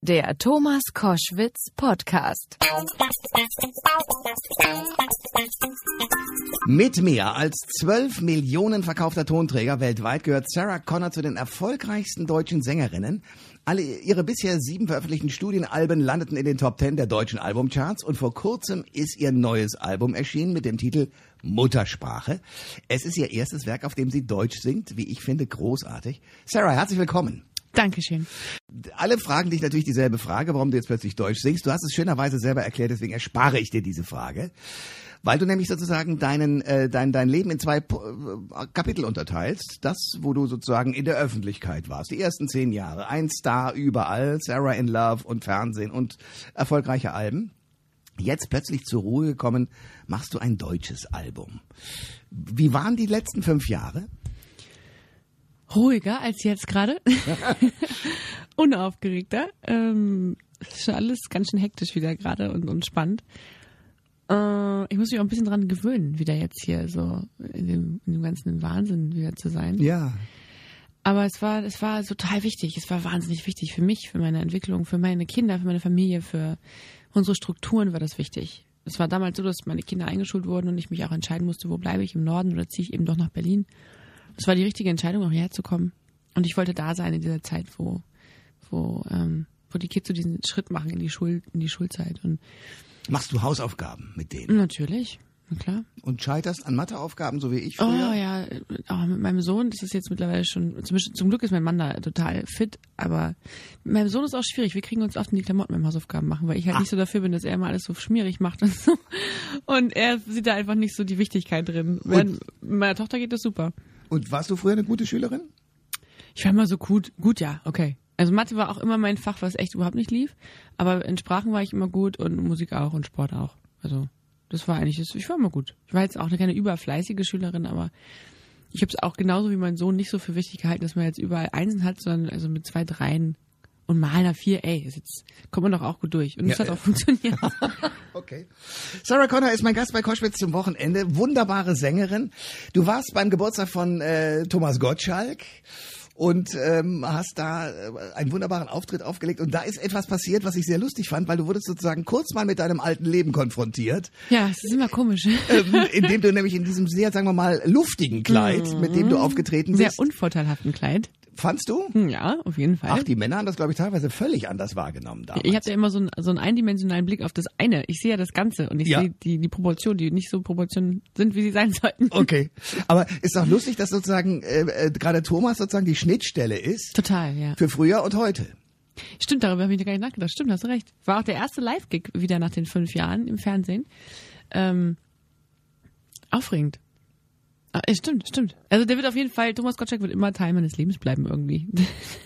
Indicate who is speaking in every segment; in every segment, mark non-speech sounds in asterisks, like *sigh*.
Speaker 1: Der Thomas Koschwitz Podcast.
Speaker 2: Mit mehr als 12 Millionen verkaufter Tonträger weltweit gehört Sarah Connor zu den erfolgreichsten deutschen Sängerinnen. Alle ihre bisher sieben veröffentlichten Studienalben landeten in den Top 10 der deutschen Albumcharts und vor kurzem ist ihr neues Album erschienen mit dem Titel Muttersprache. Es ist ihr erstes Werk, auf dem sie Deutsch singt, wie ich finde, großartig. Sarah, herzlich willkommen.
Speaker 3: Dankeschön.
Speaker 2: Alle fragen dich natürlich dieselbe Frage, warum du jetzt plötzlich Deutsch singst. Du hast es schönerweise selber erklärt, deswegen erspare ich dir diese Frage. Weil du nämlich sozusagen deinen, äh, dein, dein Leben in zwei äh, Kapitel unterteilst. Das, wo du sozusagen in der Öffentlichkeit warst. Die ersten zehn Jahre. Ein Star überall, Sarah in Love und Fernsehen und erfolgreiche Alben. Jetzt plötzlich zur Ruhe gekommen, machst du ein deutsches Album. Wie waren die letzten fünf Jahre?
Speaker 3: Ruhiger als jetzt gerade. *laughs* Unaufgeregter. Ähm, ist schon alles ganz schön hektisch wieder gerade und, und spannend. Äh, ich muss mich auch ein bisschen dran gewöhnen, wieder jetzt hier so in dem, in dem ganzen Wahnsinn wieder zu sein.
Speaker 2: Ja.
Speaker 3: Aber es war, es war total wichtig. Es war wahnsinnig wichtig für mich, für meine Entwicklung, für meine Kinder, für meine Familie, für unsere Strukturen war das wichtig. Es war damals so, dass meine Kinder eingeschult wurden und ich mich auch entscheiden musste, wo bleibe ich im Norden oder ziehe ich eben doch nach Berlin. Es war die richtige Entscheidung, auch hierher zu kommen. Und ich wollte da sein in dieser Zeit, wo, wo, ähm, wo die Kids so diesen Schritt machen in die Schul, in die Schulzeit. Und
Speaker 2: Machst du Hausaufgaben mit denen?
Speaker 3: natürlich, na klar.
Speaker 2: Und scheiterst an Matheaufgaben, so wie ich früher?
Speaker 3: Oh ja, auch mit meinem Sohn, das ist jetzt mittlerweile schon, zum, zum Glück ist mein Mann da total fit, aber mit meinem Sohn ist auch schwierig. Wir kriegen uns oft in die Klamotten beim Hausaufgaben machen, weil ich halt
Speaker 2: Ah.
Speaker 3: nicht so dafür bin, dass er immer alles so schmierig macht und so. Und er sieht da einfach nicht so die Wichtigkeit drin. Während meiner Tochter geht das super.
Speaker 2: Und warst du früher eine gute Schülerin?
Speaker 3: Ich war immer so gut, gut ja, okay. Also Mathe war auch immer mein Fach, was echt überhaupt nicht lief. Aber in Sprachen war ich immer gut und Musik auch und Sport auch. Also das war eigentlich, ich war immer gut. Ich war jetzt auch keine überfleißige Schülerin, aber ich habe es auch genauso wie mein Sohn nicht so für wichtig gehalten, dass man jetzt überall Einsen hat, sondern also mit zwei Dreien und mal einer Vier, ey, ist jetzt kommt man doch auch gut durch. Und es
Speaker 2: Ja,
Speaker 3: hat
Speaker 2: ja.
Speaker 3: auch funktioniert. *laughs*
Speaker 2: Okay. Sarah Connor ist mein Gast bei Koschwitz zum Wochenende. Wunderbare Sängerin. Du warst beim Geburtstag von äh, Thomas Gottschalk und ähm, hast da äh, einen wunderbaren Auftritt aufgelegt. Und da ist etwas passiert, was ich sehr lustig fand, weil du wurdest sozusagen kurz mal mit deinem alten Leben konfrontiert,
Speaker 3: ja, es ist immer komisch.
Speaker 2: ähm, indem du nämlich in diesem sehr, sagen wir mal, luftigen Kleid, mit dem du aufgetreten
Speaker 3: Sehr
Speaker 2: bist,
Speaker 3: unvorteilhaften Kleid.
Speaker 2: Fandst du?
Speaker 3: Ja, auf jeden Fall.
Speaker 2: Ach, die Männer haben das, glaube ich, teilweise völlig anders wahrgenommen damals.
Speaker 3: Ich habe ja immer so einen, so einen eindimensionalen Blick auf das eine. Ich sehe ja das Ganze und ich
Speaker 2: Ja.
Speaker 3: sehe die, die Proportionen, die nicht so Proportionen sind, wie sie sein sollten.
Speaker 2: Okay, *laughs* aber ist doch lustig, dass sozusagen äh, äh, gerade Thomas sozusagen die Schnittstelle ist
Speaker 3: Total, ja.
Speaker 2: für früher und heute.
Speaker 3: Stimmt, darüber habe ich gar nicht nachgedacht. Stimmt, hast du recht. War auch der erste Live-Gig wieder nach den fünf Jahren im Fernsehen. Ähm, aufregend. Ja, stimmt, stimmt. Also der wird auf jeden Fall, Thomas Gottschalk wird immer Teil meines Lebens bleiben irgendwie.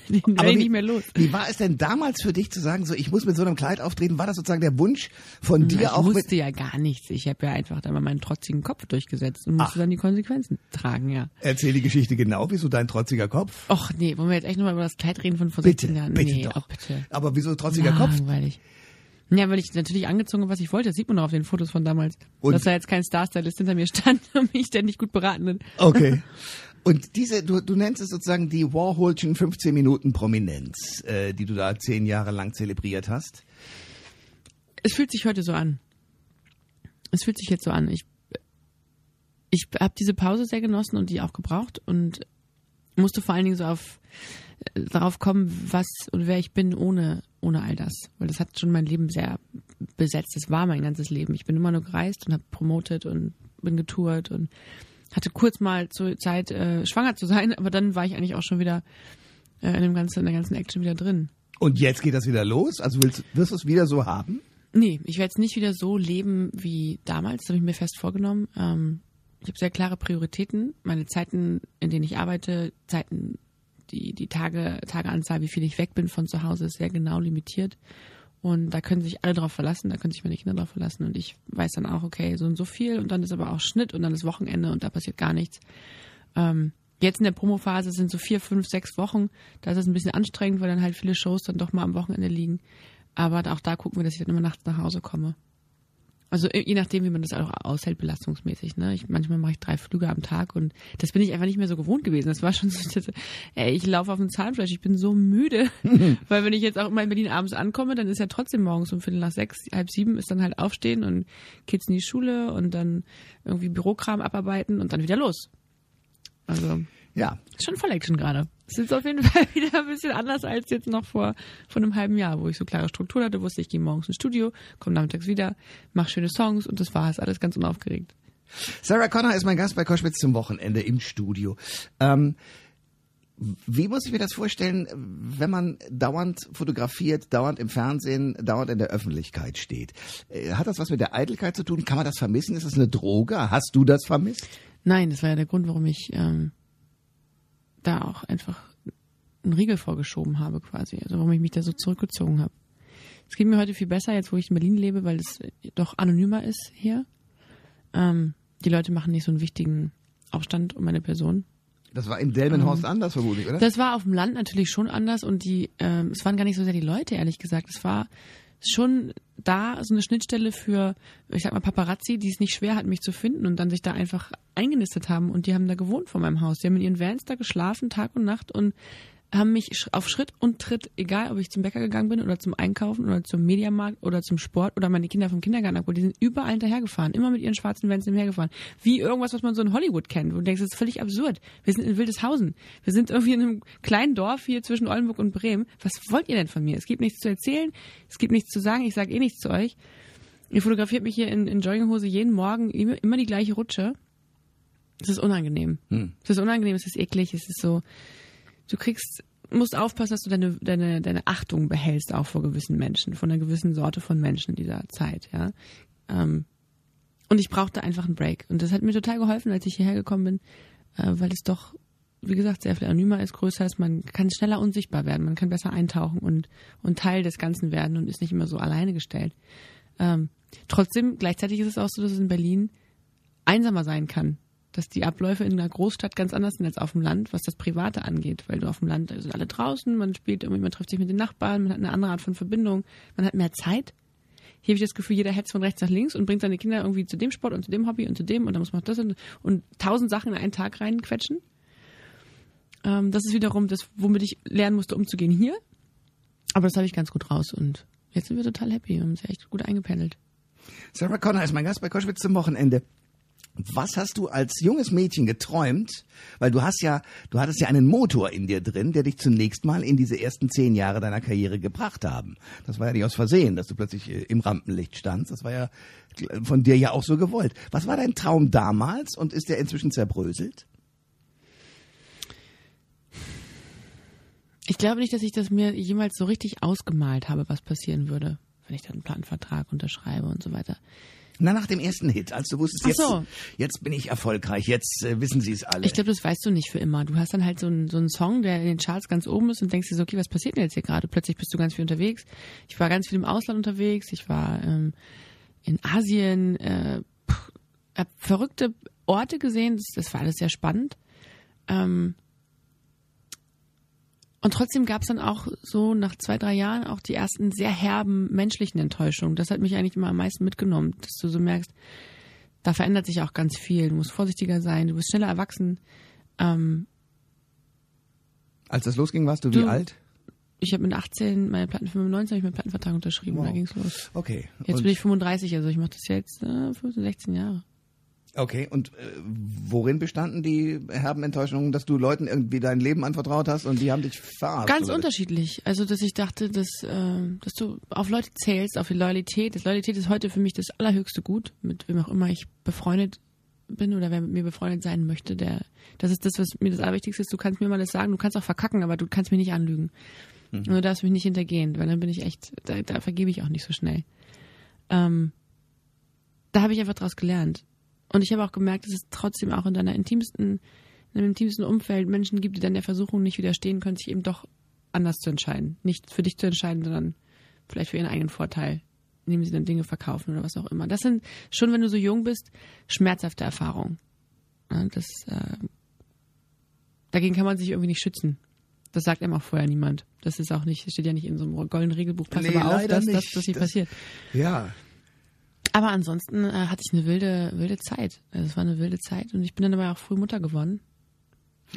Speaker 3: Den werde ich
Speaker 2: wie,
Speaker 3: nicht mehr los.
Speaker 2: Wie war es denn damals für dich zu sagen, so ich muss mit so einem Kleid auftreten? War das sozusagen der Wunsch von dir
Speaker 3: ich
Speaker 2: auch
Speaker 3: musste
Speaker 2: mit?
Speaker 3: ja gar nichts. Ich habe ja einfach da mal meinen trotzigen Kopf durchgesetzt und musste
Speaker 2: Ach.
Speaker 3: dann die Konsequenzen tragen, ja.
Speaker 2: Erzähl die Geschichte genau, wieso dein trotziger Kopf?
Speaker 3: Och nee, wollen wir jetzt echt nochmal über das Kleid reden von vor
Speaker 2: Bitte,
Speaker 3: 16 Jahren?
Speaker 2: bitte
Speaker 3: nee,
Speaker 2: doch.
Speaker 3: oh, bitte.
Speaker 2: Aber wieso trotziger Kopf?
Speaker 3: Langweilig. Ja, weil ich natürlich angezogen habe, was ich wollte. Das sieht man auch auf den Fotos von damals.
Speaker 2: Und-
Speaker 3: dass da jetzt kein Star-Stylist hinter mir stand *laughs* und mich ständig gut beraten hat.
Speaker 2: Okay. *laughs* Und diese, du, du nennst es sozusagen die Warholschen 15 Minuten Prominenz, äh, die du da zehn Jahre lang zelebriert hast.
Speaker 3: Es fühlt sich heute so an. Es fühlt sich jetzt so an. Ich, ich habe diese Pause sehr genossen und die auch gebraucht und musste vor allen Dingen so auf äh, darauf kommen, was und wer ich bin ohne ohne all das, weil das hat schon mein Leben sehr besetzt. Das war mein ganzes Leben. Ich bin immer nur gereist und habe promotet und bin getourt und hatte kurz mal zur Zeit äh, schwanger zu sein, *laughs* aber dann war ich eigentlich auch schon wieder äh, in dem ganzen in der ganzen Action wieder drin.
Speaker 2: Und jetzt geht das wieder los? Also willst, wirst du es wieder so haben?
Speaker 3: Nee, ich werde jetzt nicht wieder so leben wie damals, das habe ich mir fest vorgenommen. Ähm, ich habe sehr klare Prioritäten. Meine Zeiten, in denen ich arbeite, Zeiten, die, die Tage, Tageanzahl, wie viel ich weg bin von zu Hause, ist sehr genau limitiert. Und da können sich alle drauf verlassen, da können sich meine Kinder drauf verlassen. Und ich weiß dann auch, okay, so und so viel. Und dann ist aber auch Schnitt und dann ist Wochenende und da passiert gar nichts. Ähm, jetzt in der Promophase sind so vier, fünf, sechs Wochen. Da ist es ein bisschen anstrengend, weil dann halt viele Shows dann doch mal am Wochenende liegen. Aber auch da gucken wir, dass ich dann immer nachts nach Hause komme. Also äh, je nachdem, wie man das auch aushält, belastungsmäßig. Ne? Ich, manchmal mache ich drei Flüge am Tag und das bin ich einfach nicht mehr so gewohnt gewesen. Das war schon so, das, ey, ich laufe auf dem Zahnfleisch, ich bin so müde. *laughs* Weil wenn ich jetzt auch immer in Berlin abends ankomme, dann ist ja trotzdem morgens um Viertel nach sechs, halb sieben ist dann halt aufstehen und Kids in die Schule und dann irgendwie Bürokram abarbeiten und dann wieder los. Also
Speaker 2: Ja.
Speaker 3: ist schon voll Action gerade. Es ist auf jeden *laughs* Fall wieder ein bisschen anders als jetzt noch vor, vor einem halben Jahr, wo ich so klare Struktur hatte, wusste ich, gehe morgens ins Studio, komme nachmittags wieder, mache schöne Songs und das war es. Alles ganz unaufgeregt.
Speaker 2: Sarah Connor ist mein Gast bei Koschwitz zum Wochenende im Studio. Ähm, wie muss ich mir das vorstellen, wenn man dauernd fotografiert, dauernd im Fernsehen, dauernd in der Öffentlichkeit steht? Äh, Hat das was mit der Eitelkeit zu tun? Kann man das vermissen? Ist das eine Droge? Hast du das vermisst?
Speaker 3: Nein, das war ja der Grund, warum ich ähm, da auch einfach einen Riegel vorgeschoben habe quasi. Also warum ich mich da so zurückgezogen habe. Es geht mir heute viel besser, jetzt wo ich in Berlin lebe, weil es doch anonymer ist hier. Ähm, die Leute machen nicht so einen wichtigen Aufstand um meine Person.
Speaker 2: Das war in Delmenhorst anders vermutlich, oder?
Speaker 3: Das war auf dem Land natürlich schon anders und die, ähm, es waren gar nicht so sehr die Leute, ehrlich gesagt. Es war schon da so eine Schnittstelle für, ich sag mal, Paparazzi, die es nicht schwer hatten, mich zu finden und dann sich da einfach eingenistet haben und die haben da gewohnt vor meinem Haus. Die haben in ihren Vans da geschlafen, Tag und Nacht und haben mich auf Schritt und Tritt, egal ob ich zum Bäcker gegangen bin oder zum Einkaufen oder zum Mediamarkt oder zum Sport oder meine Kinder vom Kindergarten abgeholt, die sind überall hinterhergefahren, immer mit ihren schwarzen Vans hinterhergefahren. Wie irgendwas, was man so in Hollywood kennt, wo du denkst, das ist völlig absurd. Wir sind in Wildeshausen. Wir sind irgendwie in einem kleinen Dorf hier zwischen Oldenburg und Bremen. Was wollt ihr denn von mir? Es gibt nichts zu erzählen, es gibt nichts zu sagen, ich sage eh nichts zu euch. Ihr fotografiert mich hier in, in Jogginghose jeden Morgen, immer, immer die gleiche Rutsche. Es ist unangenehm. Es ist unangenehm, es ist eklig, es ist so, du kriegst, musst aufpassen, dass du deine, deine, deine Achtung behältst, auch vor gewissen Menschen, von einer gewissen Sorte von Menschen in dieser Zeit, ja. Ähm, und ich brauchte einfach einen Break. Und das hat mir total geholfen, als ich hierher gekommen bin, äh, weil es doch, wie gesagt, sehr viel anonymer ist, größer ist, man kann schneller unsichtbar werden, man kann besser eintauchen und, und Teil des Ganzen werden und ist nicht immer so alleine gestellt. Ähm, trotzdem, gleichzeitig ist es auch so, dass es in Berlin einsamer sein kann. Dass die Abläufe in einer Großstadt ganz anders sind als auf dem Land, was das Private angeht. Weil du auf dem Land sind alle draußen, man spielt irgendwie, man trifft sich mit den Nachbarn, man hat eine andere Art von Verbindung, man hat mehr Zeit. Hier habe ich das Gefühl, jeder hetzt von rechts nach links und bringt seine Kinder irgendwie zu dem Sport und zu dem Hobby und zu dem und dann muss man das und, und tausend Sachen in einen Tag reinquetschen. Ähm, das ist wiederum das, womit ich lernen musste, umzugehen hier. Aber das habe ich ganz gut raus und jetzt sind wir total happy und haben uns echt gut eingependelt.
Speaker 2: Sarah Connor ist mein Gast bei Koschwitz zum Wochenende. Was hast du als junges Mädchen geträumt? Weil du hast ja, du hattest ja einen Motor in dir drin, der dich zunächst mal in diese ersten zehn Jahre deiner Karriere gebracht haben. Das war ja nicht aus Versehen, dass du plötzlich äh, im Rampenlicht standst. Das war ja von dir ja auch so gewollt. Was war dein Traum damals und ist der inzwischen zerbröselt?
Speaker 3: Ich glaube nicht, dass ich das mir jemals so richtig ausgemalt habe, was passieren würde, wenn ich dann einen Plattenvertrag unterschreibe und so weiter.
Speaker 2: Na, nach dem ersten Hit, als du wusstest, jetzt,
Speaker 3: so.
Speaker 2: jetzt bin ich erfolgreich, jetzt äh, wissen sie es alle.
Speaker 3: Ich glaube, das weißt du nicht für immer. Du hast dann halt so einen, so einen Song, der in den Charts ganz oben ist und denkst dir so, okay, was passiert denn jetzt hier gerade? Plötzlich bist du ganz viel unterwegs. Ich war ganz viel im Ausland unterwegs. Ich war ähm, in Asien, äh, pff, hab verrückte Orte gesehen. Das, das war alles sehr spannend. Ähm, und trotzdem gab es dann auch so nach zwei, drei Jahren auch die ersten sehr herben menschlichen Enttäuschungen. Das hat mich eigentlich immer am meisten mitgenommen, dass du so merkst, da verändert sich auch ganz viel. Du musst vorsichtiger sein, du bist schneller erwachsen. Ähm,
Speaker 2: als das losging, warst du,
Speaker 3: Du-
Speaker 2: wie alt?
Speaker 3: ich habe mit 18 meine Platten 95 habe ich meinen Plattenvertrag unterschrieben und da
Speaker 2: Wow.
Speaker 3: ging's los.
Speaker 2: Okay.
Speaker 3: Jetzt
Speaker 2: und,
Speaker 3: bin ich 35, also ich mache das jetzt äh, 15, 16 Jahre.
Speaker 2: Okay, und äh, worin bestanden die herben Enttäuschungen, dass du Leuten irgendwie dein Leben anvertraut hast und die haben dich verarscht?
Speaker 3: Ganz
Speaker 2: oder?
Speaker 3: unterschiedlich. Also, dass ich dachte, dass, äh, dass du auf Leute zählst, auf die Loyalität. Das Loyalität ist heute für mich das allerhöchste Gut, mit wem auch immer ich befreundet bin oder wer mit mir befreundet sein möchte. Der, das ist das, was mir das Allerwichtigste ist. Du kannst mir mal das sagen, du kannst auch verkacken, aber du kannst mich nicht anlügen. Und du darfst mich nicht hintergehen, weil dann bin ich echt, da, da vergebe ich auch nicht so schnell. Ähm, da habe ich einfach draus gelernt. Und ich habe auch gemerkt, dass es trotzdem auch in deiner intimsten, in deinem intimsten Umfeld Menschen gibt, die dann der Versuchung nicht widerstehen können, sich eben doch anders zu entscheiden. Nicht für dich zu entscheiden, sondern vielleicht für ihren eigenen Vorteil, indem sie dann Dinge verkaufen oder was auch immer. Das sind schon, wenn du so jung bist, schmerzhafte Erfahrungen. Das, äh, dagegen kann man sich irgendwie nicht schützen. Das sagt einem auch vorher niemand. Das ist auch nicht, steht ja nicht in so einem goldenen Regelbuch. Pass
Speaker 2: Nee,
Speaker 3: aber auf,
Speaker 2: leider
Speaker 3: dass das
Speaker 2: nicht.
Speaker 3: dass nicht
Speaker 2: Das-
Speaker 3: passiert.
Speaker 2: Ja.
Speaker 3: Aber ansonsten äh, hatte ich eine wilde, wilde Zeit. Also es war eine wilde Zeit und ich bin dann aber auch früh Mutter geworden.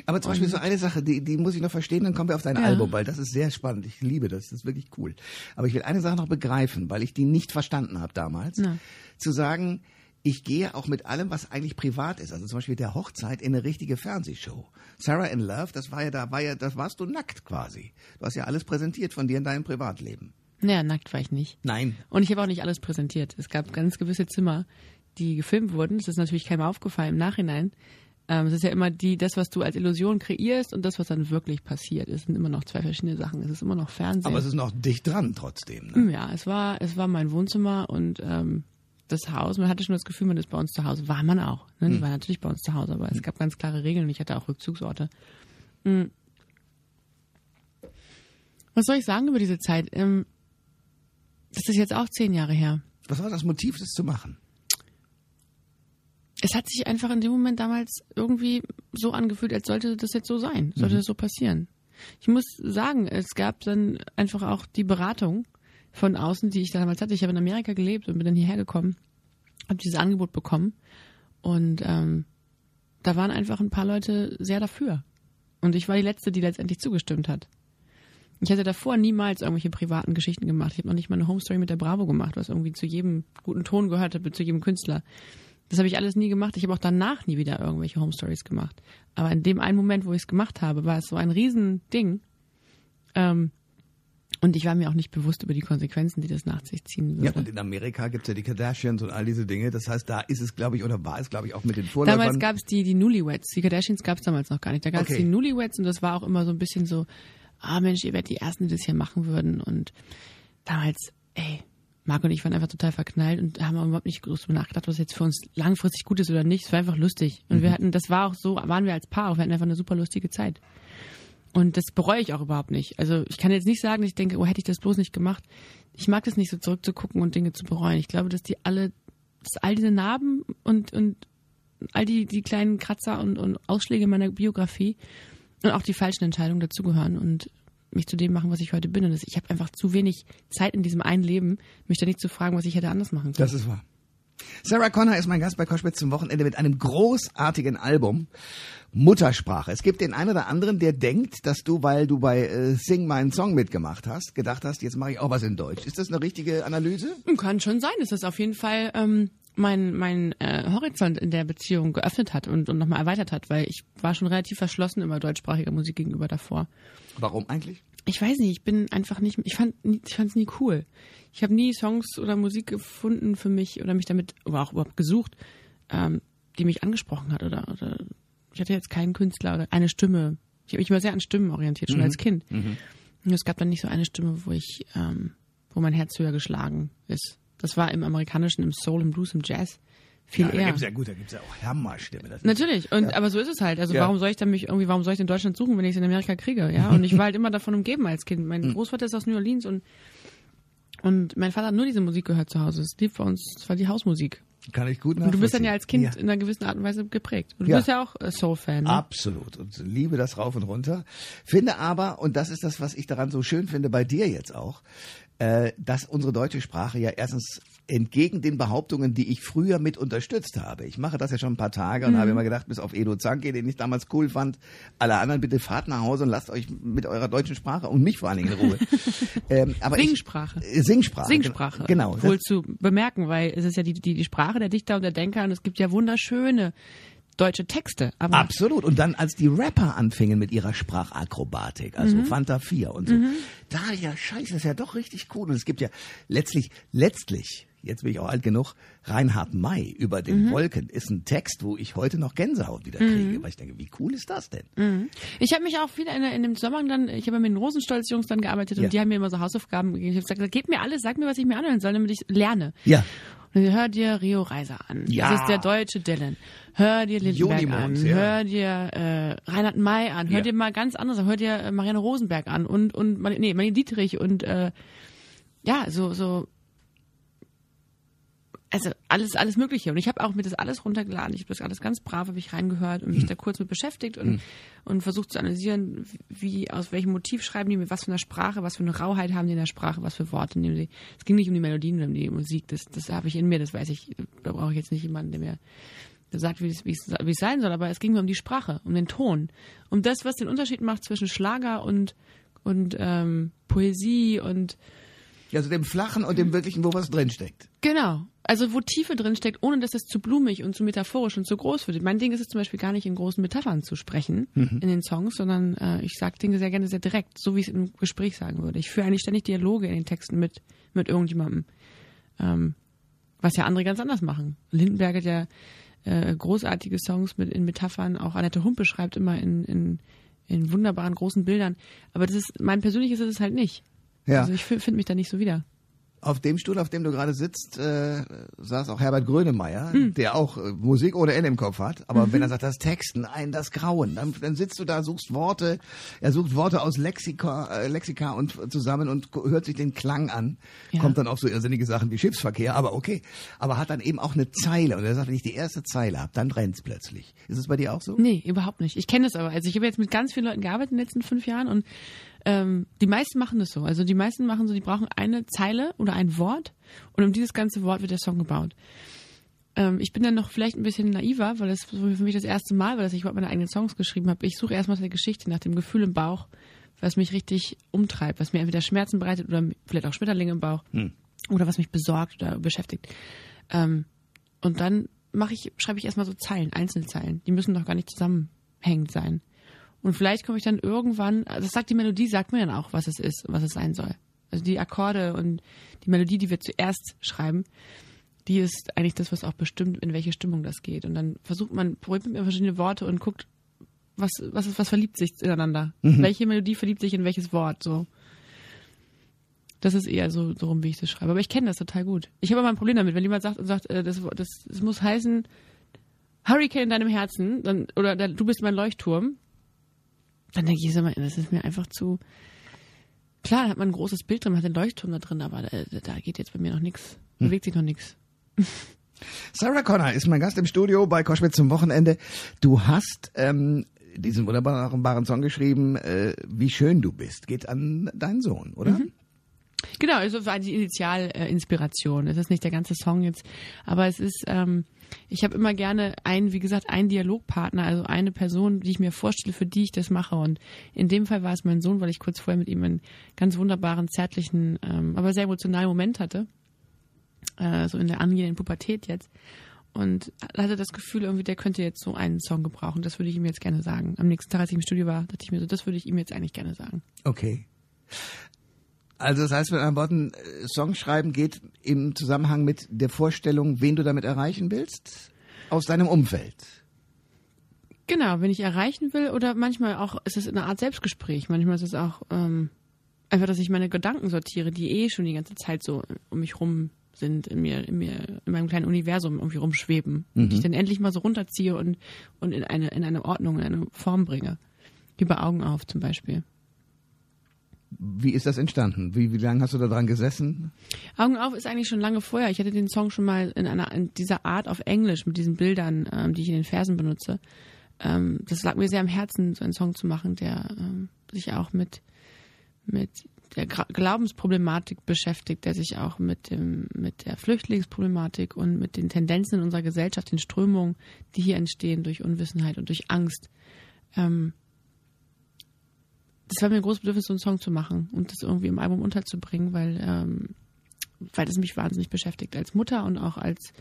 Speaker 2: Aber zum Beispiel so eine Sache, die, die muss ich noch verstehen, dann kommen wir auf dein
Speaker 3: Ja.
Speaker 2: Album, weil das ist sehr spannend. Ich liebe das, das ist wirklich cool. Aber ich will eine Sache noch begreifen, weil ich die nicht verstanden habe damals.
Speaker 3: Na.
Speaker 2: Zu sagen, ich gehe auch mit allem, was eigentlich privat ist, also zum Beispiel der Hochzeit in eine richtige Fernsehshow. Sarah in Love, das war ja da, war ja, das warst du nackt quasi. Du hast ja alles präsentiert von dir in deinem Privatleben.
Speaker 3: Naja, nackt war ich nicht.
Speaker 2: Nein.
Speaker 3: Und ich habe auch nicht alles präsentiert. Es gab ganz gewisse Zimmer, die gefilmt wurden. Das ist natürlich keinem aufgefallen im Nachhinein. Ähm, es ist ja immer die, das, was du als Illusion kreierst und das, was dann wirklich passiert. Es sind immer noch zwei verschiedene Sachen. Es ist immer noch Fernsehen.
Speaker 2: Aber es ist noch dicht dran trotzdem. Ne?
Speaker 3: Ja, es war, es war mein Wohnzimmer und ähm, das Haus. Man hatte schon das Gefühl, man ist bei uns zu Hause. War man auch. Ne? Die war natürlich bei uns zu Hause, aber es gab ganz klare Regeln und ich hatte auch Rückzugsorte. Hm. Was soll ich sagen über diese Zeit? Ähm, das ist jetzt auch zehn Jahre her.
Speaker 2: Was war das Motiv, das zu machen?
Speaker 3: Es hat sich einfach in dem Moment damals irgendwie so angefühlt, als sollte das jetzt so sein, sollte das so passieren. Ich muss sagen, es gab dann einfach auch die Beratung von außen, die ich damals hatte. Ich habe in Amerika gelebt und bin dann hierher gekommen, habe dieses Angebot bekommen und ähm, da waren einfach ein paar Leute sehr dafür. Und ich war die Letzte, die letztendlich zugestimmt hat. Ich hatte davor niemals irgendwelche privaten Geschichten gemacht. Ich habe noch nicht mal eine Homestory mit der Bravo gemacht, was irgendwie zu jedem guten Ton gehört hat, zu jedem Künstler. Das habe ich alles nie gemacht. Ich habe auch danach nie wieder irgendwelche Homestories gemacht. Aber in dem einen Moment, wo ich es gemacht habe, war es so ein Riesending. Ähm, und ich war mir auch nicht bewusst über die Konsequenzen, die das nach sich ziehen
Speaker 2: Ja,
Speaker 3: würde.
Speaker 2: und in Amerika gibt's ja die Kardashians und all diese Dinge. Das heißt, da ist es, glaube ich, oder war es, glaube ich, auch mit den Vorläufern.
Speaker 3: Damals gab es die, die Newlyweds. Die Kardashians gab es damals noch gar nicht. Da gab es
Speaker 2: Okay.
Speaker 3: die Newlyweds und das war auch immer so ein bisschen so, ah Mensch, ihr werdet die Ersten, die das hier machen würden. Und damals, ey, Marc und ich waren einfach total verknallt und haben überhaupt nicht groß drüber nachgedacht, was jetzt für uns langfristig gut ist oder nicht. Es war einfach lustig. Und
Speaker 2: Mhm.
Speaker 3: wir hatten, das war auch so, waren wir als Paar auch, wir hatten einfach eine super lustige Zeit. Und das bereue ich auch überhaupt nicht. Also ich kann jetzt nicht sagen, ich denke, oh, hätte ich das bloß nicht gemacht. Ich mag das nicht so zurückzugucken und Dinge zu bereuen. Ich glaube, dass die alle, dass all diese Narben und, und all die, die kleinen Kratzer und, und Ausschläge meiner Biografie und auch die falschen Entscheidungen dazugehören und mich zu dem machen, was ich heute bin. Und das, ich habe einfach zu wenig Zeit in diesem einen Leben, mich da nicht zu fragen, was ich hätte anders machen können.
Speaker 2: Das ist wahr. Sarah Connor ist mein Gast bei Koschwitz zum Wochenende mit einem großartigen Album Muttersprache. Es gibt den einen oder anderen, der denkt, dass du, weil du bei äh, Sing meinen Song mitgemacht hast, gedacht hast, jetzt mache ich auch was in Deutsch. Ist das eine richtige Analyse?
Speaker 3: Kann schon sein, dass das auf jeden Fall ähm, mein, mein äh, Horizont in der Beziehung geöffnet hat und, und nochmal erweitert hat, weil ich war schon relativ verschlossen immer deutschsprachiger Musik gegenüber davor.
Speaker 2: Warum eigentlich?
Speaker 3: Ich weiß nicht, ich bin einfach nicht, ich fand ich fand's nie cool. Ich habe nie Songs oder Musik gefunden für mich oder mich damit oder auch überhaupt gesucht, ähm, die mich angesprochen hat oder, oder ich hatte jetzt keinen Künstler oder eine Stimme. Ich habe mich immer sehr an Stimmen orientiert, schon als Kind. Und es gab dann nicht so eine Stimme, wo ich, ähm, wo mein Herz höher geschlagen ist. Das war im Amerikanischen, im Soul, im Blues, im Jazz viel
Speaker 2: Ja, da
Speaker 3: eher.
Speaker 2: gibt's ja gut, da gibt's ja auch Hammerstimme. Das
Speaker 3: Natürlich, und aber so ist es halt. Also
Speaker 2: Ja.
Speaker 3: warum soll ich dann mich irgendwie, warum soll ich in Deutschland suchen, wenn ich es in Amerika kriege? Ja, und ich war halt immer davon umgeben als Kind.
Speaker 2: Hm.
Speaker 3: Mein Großvater ist aus New Orleans und und mein Vater hat nur diese Musik gehört zu Hause. Es lief bei uns, es war die Hausmusik.
Speaker 2: Kann ich gut
Speaker 3: Und du bist dann ja als Kind
Speaker 2: Ja.
Speaker 3: in einer gewissen Art und Weise geprägt. Und du
Speaker 2: Ja.
Speaker 3: bist ja auch äh, Soul-Fan. Ne?
Speaker 2: Absolut. Und liebe das rauf und runter. Finde aber, und das ist das, was ich daran so schön finde bei dir jetzt auch, äh, dass unsere deutsche Sprache ja erstens entgegen den Behauptungen, die ich früher mit unterstützt habe. Ich mache das ja schon ein paar Tage und
Speaker 3: Mhm.
Speaker 2: habe immer gedacht, bis auf Edo Zanke, den ich damals cool fand, alle anderen bitte fahrt nach Hause und lasst euch mit eurer deutschen Sprache und mich vor allen Dingen in Ruhe. *laughs* ähm, aber
Speaker 3: Singsprache.
Speaker 2: Ich, äh, Singsprache.
Speaker 3: Singsprache.
Speaker 2: Genau.
Speaker 3: Wohl zu bemerken, weil es ist ja die, die, die Sprache der Dichter und der Denker und es gibt ja wunderschöne deutsche Texte. Aber
Speaker 2: Absolut. Und dann, als die Rapper anfingen mit ihrer Sprachakrobatik, also
Speaker 3: Mhm.
Speaker 2: Fanta 4 und so, da dachte ich ja, scheiße, das ist ja doch richtig cool. Und es gibt ja letztlich, letztlich, jetzt bin ich auch alt genug, Reinhard May über
Speaker 3: Mhm.
Speaker 2: den Wolken ist ein Text, wo ich heute noch Gänsehaut wieder kriege, weil ich denke, wie cool ist das denn?
Speaker 3: Ich habe mich auch wieder in, in dem Zusammenhang dann, ich habe mit den Rosenstolz-Jungs dann gearbeitet
Speaker 2: Ja.
Speaker 3: und die haben mir immer so Hausaufgaben gegeben. Ich habe gesagt, gebt mir alles, sagt mir, was ich mir anhören soll, damit ich lerne.
Speaker 2: Ja.
Speaker 3: Hör dir Rio Reiser an.
Speaker 2: Ja.
Speaker 3: Das ist der deutsche Dylan. Hör dir Lindenberg
Speaker 2: Junimond,
Speaker 3: an.
Speaker 2: ja.
Speaker 3: Hör dir äh, Reinhard May an. Hör
Speaker 2: Ja.
Speaker 3: dir mal ganz anderes. an. Hör dir äh, Marianne Rosenberg an und und nee, Marlene Dietrich und äh, ja, so so also alles, alles Mögliche. Und ich habe auch mir das alles runtergeladen. Ich habe das alles ganz brav, habe ich reingehört und mich da kurz mit beschäftigt und, und versucht zu analysieren, wie, aus welchem Motiv schreiben die, mit was für einer Sprache, was für eine Rauheit haben die in der Sprache, was für Worte nehmen sie. Es ging nicht um die Melodien oder um die Musik, das, das habe ich in mir, das weiß ich. Da brauche ich jetzt nicht jemanden, der mir sagt, wie es, wie, es, wie es sein soll, aber es ging mir um die Sprache, um den Ton, um das, was den Unterschied macht zwischen Schlager und, und ähm, Poesie und
Speaker 2: Also dem Flachen und dem Wirklichen, wo was drinsteckt.
Speaker 3: Genau. Also wo Tiefe drin steckt, ohne dass es zu blumig und zu metaphorisch und zu groß wird. Mein Ding ist es zum Beispiel gar nicht in großen Metaphern zu sprechen in den Songs, sondern äh, ich sage Dinge sehr gerne sehr direkt, so wie ich es im Gespräch sagen würde. Ich führe eigentlich ständig Dialoge in den Texten mit, mit irgendjemandem. Ähm, was ja andere ganz anders machen. Lindenberg hat ja äh, großartige Songs mit in Metaphern, auch Annette Humpe schreibt immer in, in, in wunderbaren großen Bildern. Aber das ist, mein persönliches ist es halt nicht.
Speaker 2: Ja.
Speaker 3: Also ich finde mich da nicht so wieder.
Speaker 2: Auf dem Stuhl, auf dem du gerade sitzt, äh, saß auch Herbert Grönemeyer, der auch äh, Musik ohne Ende im Kopf hat. Aber wenn er sagt, das Texten, ein, das Grauen, dann, dann sitzt du da, suchst Worte, er sucht Worte aus Lexika, äh, Lexika und zusammen und hört sich den Klang an,
Speaker 3: Ja.
Speaker 2: kommt dann auf so irrsinnige Sachen wie Schiffsverkehr, aber okay. Aber hat dann eben auch eine Zeile und er sagt, wenn ich die erste Zeile habe, dann brennt's plötzlich. Ist es bei dir auch so?
Speaker 3: Nee, überhaupt nicht. Ich kenne das aber. Also ich habe jetzt mit ganz vielen Leuten gearbeitet in den letzten fünf Jahren und ähm, die meisten machen das so. Also die meisten machen so, die brauchen eine Zeile oder ein Wort und um dieses ganze Wort wird der Song gebaut. Ähm, ich bin dann noch vielleicht ein bisschen naiver, weil das für mich das erste Mal war, dass ich überhaupt meine eigenen Songs geschrieben habe. Ich suche erstmal nach der Geschichte, nach dem Gefühl im Bauch, was mich richtig umtreibt, was mir entweder Schmerzen bereitet oder vielleicht auch Schmetterlinge im Bauch oder was mich besorgt oder beschäftigt. Ähm, und dann mache ich, schreibe ich erstmal so Zeilen, Einzelzeilen. Die müssen doch gar nicht zusammenhängend sein. Und vielleicht komme ich dann irgendwann, also das sagt die Melodie, sagt mir dann auch, was es ist, was es sein soll. Also die Akkorde und die Melodie, die wir zuerst schreiben, die ist eigentlich das, was auch bestimmt, in welche Stimmung das geht. Und dann versucht man, probiert mit mir verschiedene Worte und guckt, was, was ist, was verliebt sich ineinander? Welche Melodie verliebt sich in welches Wort? So. Das ist eher so, so rum, wie ich das schreibe. Aber ich kenne das total gut. Ich habe aber ein Problem damit, wenn jemand sagt und sagt, äh, das, das, das muss heißen, Hurricane in deinem Herzen, dann, oder du bist mein Leuchtturm, dann denke ich so, das ist mir einfach zu. Klar, da hat man ein großes Bild drin, man hat den Leuchtturm da drin, aber da, da geht jetzt bei mir noch nichts. Bewegt sich noch nichts. *laughs*
Speaker 2: Sarah Connor ist mein Gast im Studio bei Koschwitz zum Wochenende. Du hast ähm, diesen wunderbaren Song geschrieben, äh, wie schön du bist. Geht an deinen Sohn, oder?
Speaker 3: Genau, also war die Initialinspiration. Äh, es ist nicht der ganze Song jetzt, aber es ist, ähm, ich habe immer gerne einen, wie gesagt, einen Dialogpartner, also eine Person, die ich mir vorstelle, für die ich das mache. Und in dem Fall war es mein Sohn, weil ich kurz vorher mit ihm einen ganz wunderbaren, zärtlichen, ähm, aber sehr emotionalen Moment hatte. Äh, so in der angehenden Pubertät jetzt. Und hatte das Gefühl, irgendwie, der könnte jetzt so einen Song gebrauchen. Das würde ich ihm jetzt gerne sagen. Am nächsten Tag, als ich im Studio war, dachte ich mir so, das würde ich ihm jetzt eigentlich gerne sagen.
Speaker 2: Okay. Also das heißt mit anderen Worten, äh, Songschreiben geht im Zusammenhang mit der Vorstellung, wen du damit erreichen willst, aus deinem Umfeld.
Speaker 3: Genau, wenn ich erreichen will oder manchmal auch ist es eine Art Selbstgespräch. Manchmal ist es auch ähm, einfach, dass ich meine Gedanken sortiere, die eh schon die ganze Zeit so um mich rum sind, in mir, in mir, in meinem kleinen Universum irgendwie rumschweben. Und die ich dann endlich mal so runterziehe und, und in eine, in eine Ordnung, in eine Form bringe. Bei Augen auf zum Beispiel.
Speaker 2: Wie ist das entstanden? Wie, wie lange hast du da dran gesessen?
Speaker 3: Augen auf ist eigentlich schon lange vorher. Ich hatte den Song schon mal in einer in dieser Art auf Englisch mit diesen Bildern, ähm, die ich in den Versen benutze. Ähm, das lag mir sehr am Herzen, so einen Song zu machen, der ähm, sich auch mit mit der Gra Glaubensproblematik beschäftigt, der sich auch mit dem mit der Flüchtlingsproblematik und mit den Tendenzen in unserer Gesellschaft, den Strömungen, die hier entstehen durch Unwissenheit und durch Angst. Ähm, das war mir ein großes Bedürfnis, so einen Song zu machen und das irgendwie im Album unterzubringen, weil, ähm, weil das mich wahnsinnig beschäftigt als Mutter und auch als,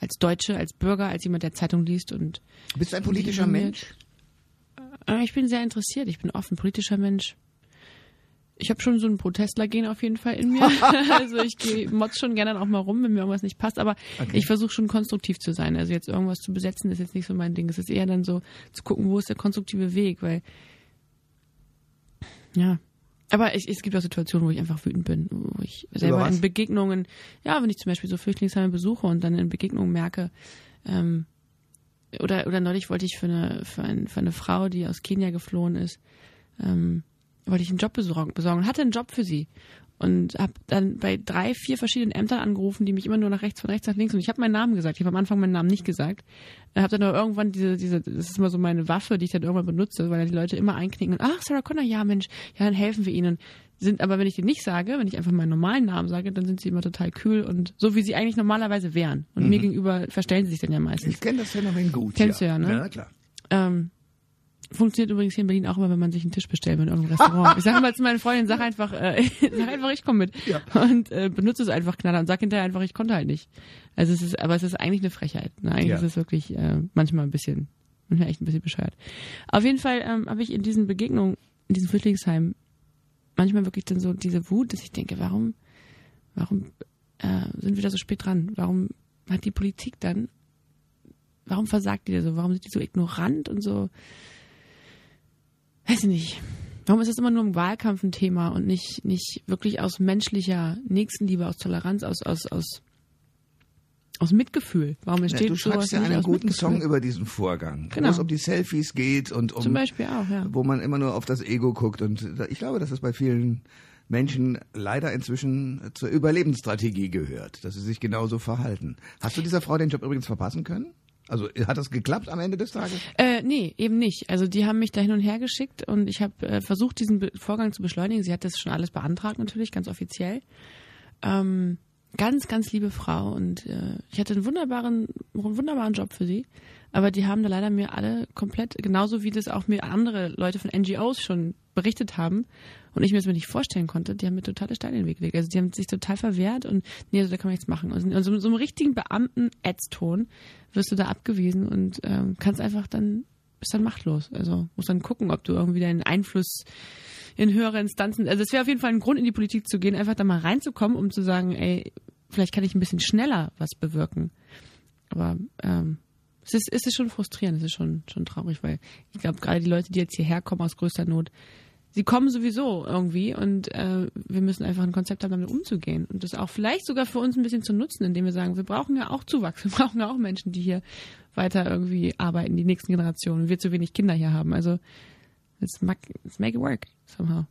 Speaker 3: als Deutsche, als Bürger, als jemand, der Zeitung liest und
Speaker 2: Bist du ein politischer. Mensch?
Speaker 3: äh, ich bin sehr interessiert, ich bin offen, politischer Mensch. Ich habe schon so ein Protestler-Gen auf jeden Fall in mir. *laughs* also ich gehe motz schon gerne auch mal rum, wenn mir irgendwas nicht passt, aber
Speaker 2: Okay.
Speaker 3: ich versuche schon konstruktiv zu sein. Also jetzt irgendwas zu besetzen ist jetzt nicht so mein Ding. Es ist eher dann so zu gucken, wo ist der konstruktive Weg, weil ja. Aber ich, es gibt auch Situationen, wo ich einfach wütend bin, wo ich selber in Begegnungen, ja, wenn ich zum Beispiel so Flüchtlingsheime besuche und dann in Begegnungen merke, ähm, oder, oder neulich wollte ich für eine, für, ein, für eine Frau, die aus Kenia geflohen ist, ähm, wollte ich einen Job besorgen, besorgen und hatte einen Job für sie und habe dann bei drei, vier verschiedenen Ämtern angerufen, die mich immer nur nach rechts, von rechts nach links und ich habe meinen Namen gesagt. Ich habe am Anfang meinen Namen nicht gesagt. Äh, habe dann aber irgendwann diese, diese, das ist immer so meine Waffe, die ich dann irgendwann benutze, weil dann die Leute immer einknicken und ach Sarah Connor, ja Mensch, ja dann helfen wir ihnen. Sind aber wenn ich den nicht sage, wenn ich einfach meinen normalen Namen sage, dann sind sie immer total kühl und so wie sie eigentlich normalerweise wären. Und
Speaker 2: Mhm.
Speaker 3: mir gegenüber verstellen sie sich dann ja meistens.
Speaker 2: Ich kenne das Phänomen gut.
Speaker 3: Kennst du ja, ne?
Speaker 2: Ja, klar.
Speaker 3: Ähm, funktioniert übrigens hier in Berlin auch immer, wenn man sich einen Tisch bestellt in irgendeinem Restaurant. ich sage immer zu meinen Freundinnen, sag einfach, äh, *laughs* sag einfach, ich komme mit.
Speaker 2: Ja.
Speaker 3: Und äh, benutze es einfach knaller und sag hinterher einfach, ich konnte halt nicht. Also es ist, aber es ist eigentlich eine Frechheit. Ne? Eigentlich
Speaker 2: Ja.
Speaker 3: ist es wirklich äh, manchmal ein bisschen, manchmal echt ein bisschen bescheuert. Auf jeden Fall ähm, habe ich in diesen Begegnungen, in diesem Flüchtlingsheim, manchmal wirklich dann so diese Wut, dass ich denke, warum, warum äh, sind wir da so spät dran? Warum hat die Politik dann, warum versagt die da so? Warum sind die so ignorant und so, weiß ich nicht. Warum ist das immer nur im Wahlkampf ein Thema und nicht, nicht wirklich aus menschlicher Nächstenliebe, aus Toleranz, aus, aus, aus, aus Mitgefühl? Warum
Speaker 2: Ja,
Speaker 3: entsteht
Speaker 2: du
Speaker 3: sowas
Speaker 2: schreibst ja einen guten? Song über diesen Vorgang,
Speaker 3: Genau.
Speaker 2: wo es um die Selfies geht und um
Speaker 3: Zum Beispiel auch, ja.
Speaker 2: wo man immer nur auf das Ego guckt. Und ich glaube, dass es bei vielen Menschen leider inzwischen zur Überlebensstrategie gehört, dass sie sich genauso verhalten. Hast du dieser Frau den Job übrigens verpassen können? Also hat das geklappt am Ende des Tages?
Speaker 3: Äh, nee, eben nicht. Also die haben mich da hin und her geschickt und ich habe äh, versucht, diesen Be Vorgang zu beschleunigen. Sie hat das schon alles beantragt, natürlich, ganz offiziell. Ähm, ganz, ganz liebe Frau und äh, ich hatte einen wunderbaren, einen wunderbaren Job für sie. Aber die haben da leider mir alle komplett, genauso wie das auch mir andere Leute von NGOs schon berichtet haben und ich mir das mir nicht vorstellen konnte, die haben mir totale Steine in den Weg gelegt. Also die haben sich total verwehrt und nee, also da kann man nichts machen. Und so, so einem richtigen Beamten-Ätzton wirst du da abgewiesen und ähm, kannst einfach dann, bist dann machtlos. Also musst dann gucken, ob du irgendwie deinen Einfluss in höhere Instanzen, also es wäre auf jeden Fall ein Grund, in die Politik zu gehen, einfach da mal reinzukommen, um zu sagen, ey, vielleicht kann ich ein bisschen schneller was bewirken. Aber ähm, es ist, es ist schon frustrierend, es ist schon, schon traurig, weil ich glaube, gerade die Leute, die jetzt hierher kommen aus größter Not, sie kommen sowieso irgendwie und äh, wir müssen einfach ein Konzept haben, damit umzugehen und das auch vielleicht sogar für uns ein bisschen zu nutzen, indem wir sagen, wir brauchen ja auch Zuwachs, *laughs* wir brauchen ja auch Menschen, die hier weiter irgendwie arbeiten, die nächsten Generationen, wir zu wenig Kinder hier haben. Also let's make, it work somehow.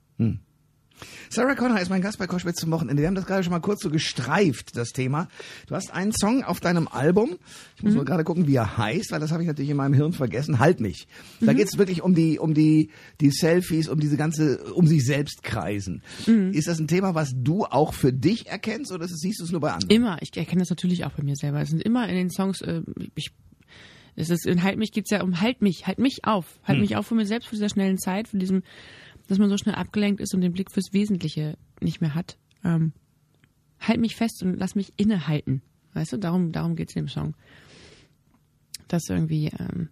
Speaker 2: Sarah Connor ist mein Gast bei Koschwitz zum Wochenende. Wir haben das gerade schon mal kurz so gestreift, das Thema. Du hast einen Song auf deinem Album. Ich muss mal gerade gucken, wie er heißt, weil das habe ich natürlich in meinem Hirn vergessen. Halt mich. Da geht es wirklich um die, um die, die Selfies, um diese ganze, um sich selbst kreisen. Ist das ein Thema, was du auch für dich erkennst oder siehst du es nur bei anderen?
Speaker 3: Immer, ich erkenne das natürlich auch bei mir selber. Es sind immer in den Songs, äh, ich, es ist in Halt mich geht's ja um Halt mich, halt mich auf, halt mich auf von mir selbst, von dieser schnellen Zeit, von diesem, dass man so schnell abgelenkt ist und den Blick fürs Wesentliche nicht mehr hat. Ähm, halt mich fest und lass mich innehalten. Weißt du, darum, darum geht's in dem Song. Dass irgendwie ähm,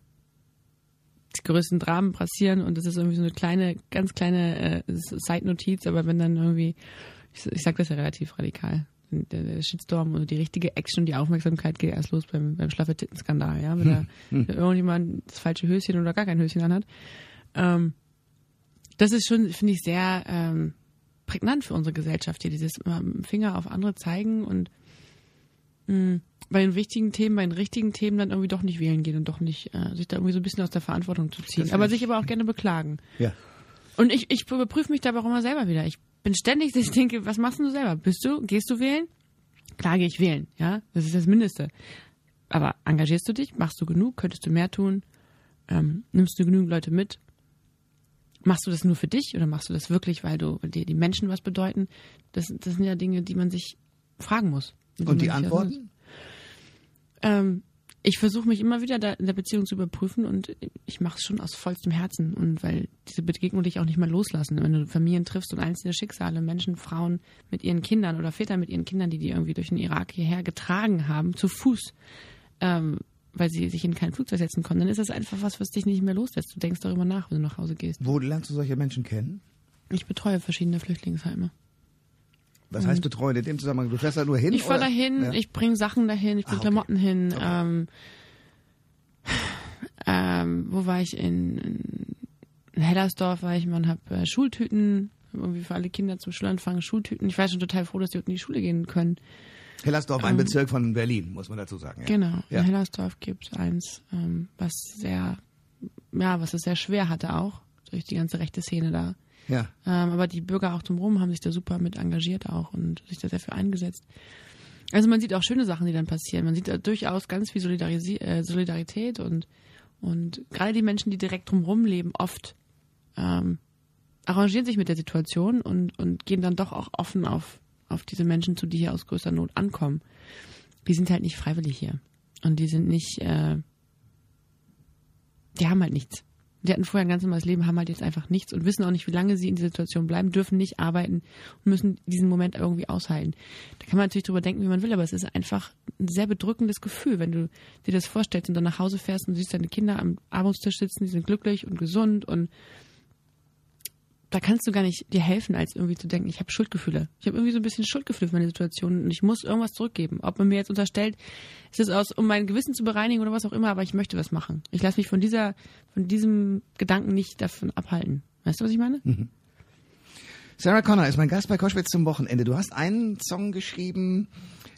Speaker 3: die größten Dramen passieren und das ist irgendwie so eine kleine, ganz kleine äh, Side-Notiz, aber wenn dann irgendwie, ich, ich sag das ja relativ radikal, der, der Shitstorm oder die richtige Action und die Aufmerksamkeit geht erst los beim, beim schlaffe Titten-Skandal, ja, wenn da wenn irgendjemand das falsche Höschen oder gar kein Höschen anhat. Ähm, das ist schon, finde ich, sehr ähm, prägnant für unsere Gesellschaft hier, dieses immer mit dem Finger auf andere zeigen und mh, bei den wichtigen Themen, bei den richtigen Themen dann irgendwie doch nicht wählen gehen und doch nicht äh, sich da irgendwie so ein bisschen aus der Verantwortung zu ziehen.
Speaker 2: Das
Speaker 3: Aber sich aber auch gerne beklagen.
Speaker 2: Ja.
Speaker 3: Und ich, ich überprüfe mich dabei auch immer selber wieder. Ich bin ständig, *laughs* dass ich denke, was machst du selber? Bist du, gehst du wählen? Klar gehe ich wählen, ja, das ist das Mindeste. Aber engagierst du dich? Machst du genug? Könntest du mehr tun? Ähm, nimmst du genügend Leute mit? Machst du das nur für dich oder machst du das wirklich, weil du weil dir die Menschen was bedeuten? Das, das sind ja Dinge, die man sich fragen muss.
Speaker 2: Und die Antworten?
Speaker 3: ähm, ich versuche mich immer wieder da in der Beziehung zu überprüfen und ich mache es schon aus vollstem Herzen und weil diese Begegnung dich auch nicht mal loslassen. Wenn du Familien triffst und einzelne Schicksale, Menschen, Frauen mit ihren Kindern oder Väter mit ihren Kindern, die die irgendwie durch den Irak hierher getragen haben, zu Fuß, ähm, weil sie sich in kein Flugzeug setzen konnten, dann ist das einfach was, was dich nicht mehr loslässt. Du denkst darüber nach, wenn du nach Hause gehst.
Speaker 2: Wo lernst du solche Menschen kennen?
Speaker 3: Ich betreue verschiedene Flüchtlingsheime.
Speaker 2: Was heißt betreuen in dem Zusammenhang? Du fährst da nur hin?
Speaker 3: Ich fahre
Speaker 2: oder?
Speaker 3: dahin,
Speaker 2: Ja.
Speaker 3: ich bringe Sachen dahin, ich bringe
Speaker 2: Ah, okay.
Speaker 3: Klamotten hin.
Speaker 2: Okay.
Speaker 3: Ähm, ähm, wo war ich? In, in Hellersdorf war ich mal und habe äh, Schultüten, irgendwie für alle Kinder zum Schulanfang Schultüten. Ich war schon total froh, dass die unten in die Schule gehen können.
Speaker 2: Hellersdorf, ein Bezirk von Berlin, muss man dazu sagen. Ja.
Speaker 3: Genau.
Speaker 2: Ja.
Speaker 3: In Hellersdorf gibt es eins, ähm, was sehr, ja, was es sehr schwer hatte auch, durch die ganze rechte Szene da.
Speaker 2: Ja.
Speaker 3: Ähm, aber die Bürger auch drumherum haben sich da super mit engagiert auch und sich da sehr für eingesetzt. Also man sieht auch schöne Sachen, die dann passieren. Man sieht da durchaus ganz viel Solidarisi äh, Solidarität und, und gerade die Menschen, die direkt drumherum leben, oft ähm, arrangieren sich mit der Situation und, und gehen dann doch auch offen auf, auf diese Menschen zu, die hier aus größter Not ankommen. Die sind halt nicht freiwillig hier. Und die sind nicht, äh, die haben halt nichts. Die hatten vorher ein ganz normales Leben, haben halt jetzt einfach nichts und wissen auch nicht, wie lange sie in dieser Situation bleiben, dürfen nicht arbeiten und müssen diesen Moment irgendwie aushalten. Da kann man natürlich drüber denken, wie man will, aber es ist einfach ein sehr bedrückendes Gefühl, wenn du dir das vorstellst und dann nach Hause fährst und siehst deine Kinder am Armutstisch sitzen, die sind glücklich und gesund und da kannst du gar nicht dir helfen, als irgendwie zu denken, ich habe Schuldgefühle. Ich habe irgendwie so ein bisschen Schuldgefühle für meine Situation und ich muss irgendwas zurückgeben. Ob man mir jetzt unterstellt, ist es aus, um mein Gewissen zu bereinigen oder was auch immer, aber ich möchte was machen. Ich lasse mich von dieser, von diesem Gedanken nicht davon abhalten. Weißt du, was ich meine?
Speaker 2: Mhm. Sarah Connor ist mein Gast bei Koschwitz zum Wochenende. Du hast einen Song geschrieben,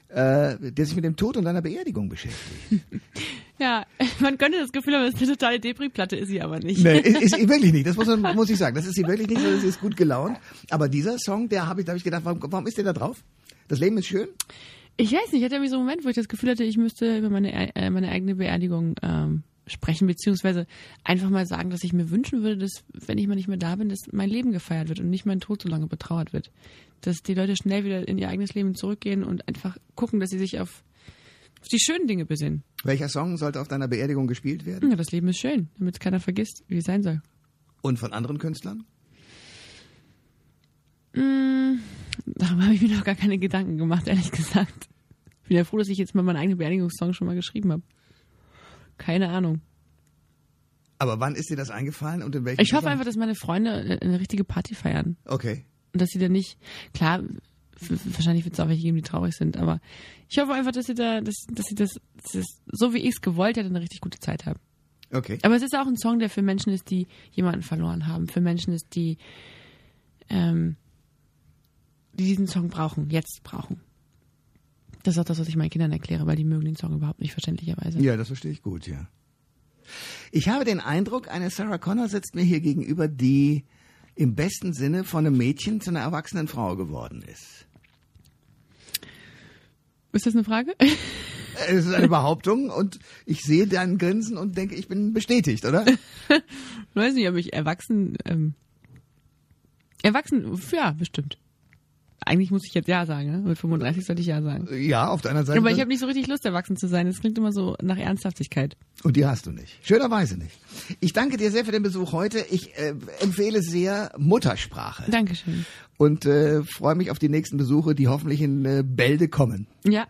Speaker 2: äh, der sich mit dem Tod und deiner Beerdigung beschäftigt. *laughs*
Speaker 3: Ja, *laughs* man könnte das Gefühl haben, es ist eine totale Depri-Platte, ist sie aber nicht.
Speaker 2: Nee, ist, ist sie wirklich nicht. Das muss, man, *laughs* muss ich sagen. Das ist sie wirklich nicht, sondern sie ist gut gelaunt. Aber dieser Song, der habe ich, da habe ich gedacht, warum, warum ist der da drauf? Das Leben ist schön?
Speaker 3: Ich weiß nicht, ich hatte irgendwie so einen Moment, wo ich das Gefühl hatte, ich müsste über meine, äh, meine eigene Beerdigung ähm, sprechen, beziehungsweise einfach mal sagen, dass ich mir wünschen würde, dass, wenn ich mal nicht mehr da bin, dass mein Leben gefeiert wird und nicht mein Tod so lange betrauert wird. Dass die Leute schnell wieder in ihr eigenes Leben zurückgehen und einfach gucken, dass sie sich auf, auf die schönen Dinge besinnen.
Speaker 2: Welcher Song sollte auf deiner Beerdigung gespielt werden?
Speaker 3: Ja, das Leben ist schön, damit es keiner vergisst, wie es sein soll.
Speaker 2: Und von anderen Künstlern?
Speaker 3: Mm, darüber habe ich mir noch gar keine Gedanken gemacht, ehrlich gesagt. Ich bin ja froh, dass ich jetzt mal meinen eigenen Beerdigungssong schon mal geschrieben habe. Keine Ahnung.
Speaker 2: Aber wann ist dir das eingefallen und in welchem
Speaker 3: Ich hoffe
Speaker 2: Zusammenhang?
Speaker 3: einfach, dass meine Freunde eine, eine richtige Party feiern.
Speaker 2: Okay.
Speaker 3: Und dass sie da nicht, klar, wahrscheinlich wird es auch welche geben, die traurig sind, aber ich hoffe einfach, dass sie da, dass, dass sie das, dass sie das so wie ich es gewollt hätte, eine richtig gute Zeit haben.
Speaker 2: Okay.
Speaker 3: Aber es ist auch ein Song, der für Menschen ist, die jemanden verloren haben, für Menschen ist, die, ähm, die diesen Song brauchen, jetzt brauchen. Das ist auch das, was ich meinen Kindern erkläre, weil die mögen den Song überhaupt nicht verständlicherweise.
Speaker 2: Ja, das verstehe ich gut, ja. Ich habe den Eindruck, eine Sarah Connor sitzt mir hier gegenüber, die im besten Sinne von einem Mädchen zu einer erwachsenen Frau geworden ist.
Speaker 3: Ist das eine Frage?
Speaker 2: Es ist eine Behauptung und ich sehe dein Grinsen und denke, ich bin bestätigt, oder?
Speaker 3: Ich *laughs* weiß nicht, ob ich erwachsen, ähm, erwachsen, ja, bestimmt. Eigentlich muss ich jetzt Ja sagen, ne? Mit 35 sollte ich Ja sagen.
Speaker 2: Ja, auf deiner Seite.
Speaker 3: Aber ich habe nicht so richtig Lust, erwachsen zu sein. Das klingt immer so nach Ernsthaftigkeit.
Speaker 2: Und die hast du nicht. Schönerweise nicht. Ich danke dir sehr für den Besuch heute. Ich äh, empfehle sehr Muttersprache.
Speaker 3: Dankeschön.
Speaker 2: Und äh, freue mich auf die nächsten Besuche, die hoffentlich in äh, Bälde kommen.
Speaker 3: Ja.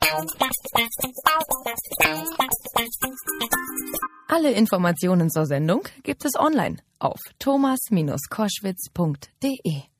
Speaker 1: Alle Informationen zur Sendung gibt es online auf thomas-koschwitz.de.